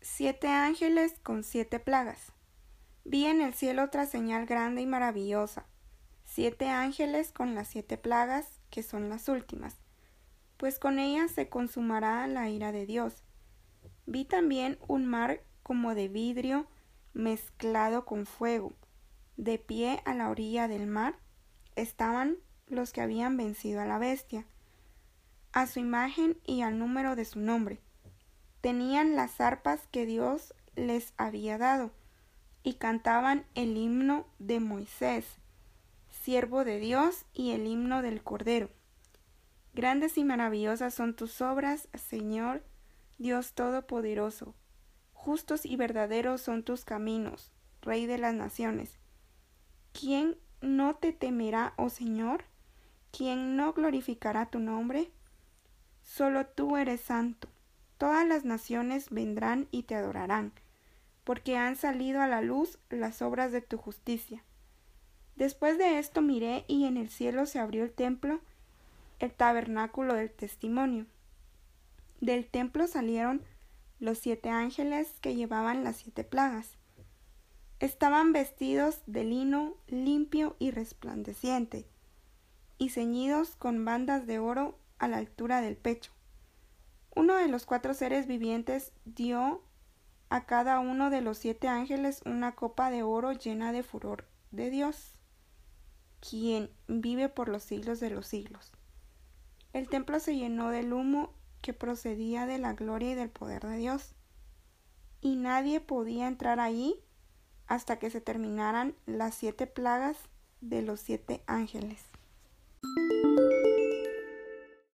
Siete ángeles con siete plagas. Vi en el cielo otra señal grande y maravillosa. Siete ángeles con las siete plagas, que son las últimas, pues con ellas se consumará la ira de Dios. Vi también un mar como de vidrio mezclado con fuego. De pie a la orilla del mar estaban los que habían vencido a la bestia, a su imagen y al número de su nombre. Tenían las arpas que Dios les había dado, y cantaban el himno de Moisés, siervo de Dios, y el himno del Cordero. Grandes y maravillosas son tus obras, Señor, Dios Todopoderoso. Justos y verdaderos son tus caminos, Rey de las naciones. ¿Quién no te temerá, oh Señor? ¿Quién no glorificará tu nombre? Solo tú eres santo. Todas las naciones vendrán y te adorarán, porque han salido a la luz las obras de tu justicia. Después de esto miré y en el cielo se abrió el templo, el tabernáculo del testimonio. Del templo salieron los siete ángeles que llevaban las siete plagas. Estaban vestidos de lino limpio y resplandeciente, y ceñidos con bandas de oro a la altura del pecho. Uno de los cuatro seres vivientes dio a cada uno de los siete ángeles una copa de oro llena de furor de Dios, quien vive por los siglos de los siglos. El templo se llenó del humo que procedía de la gloria y del poder de Dios, y nadie podía entrar allí hasta que se terminaran las siete plagas de los siete ángeles.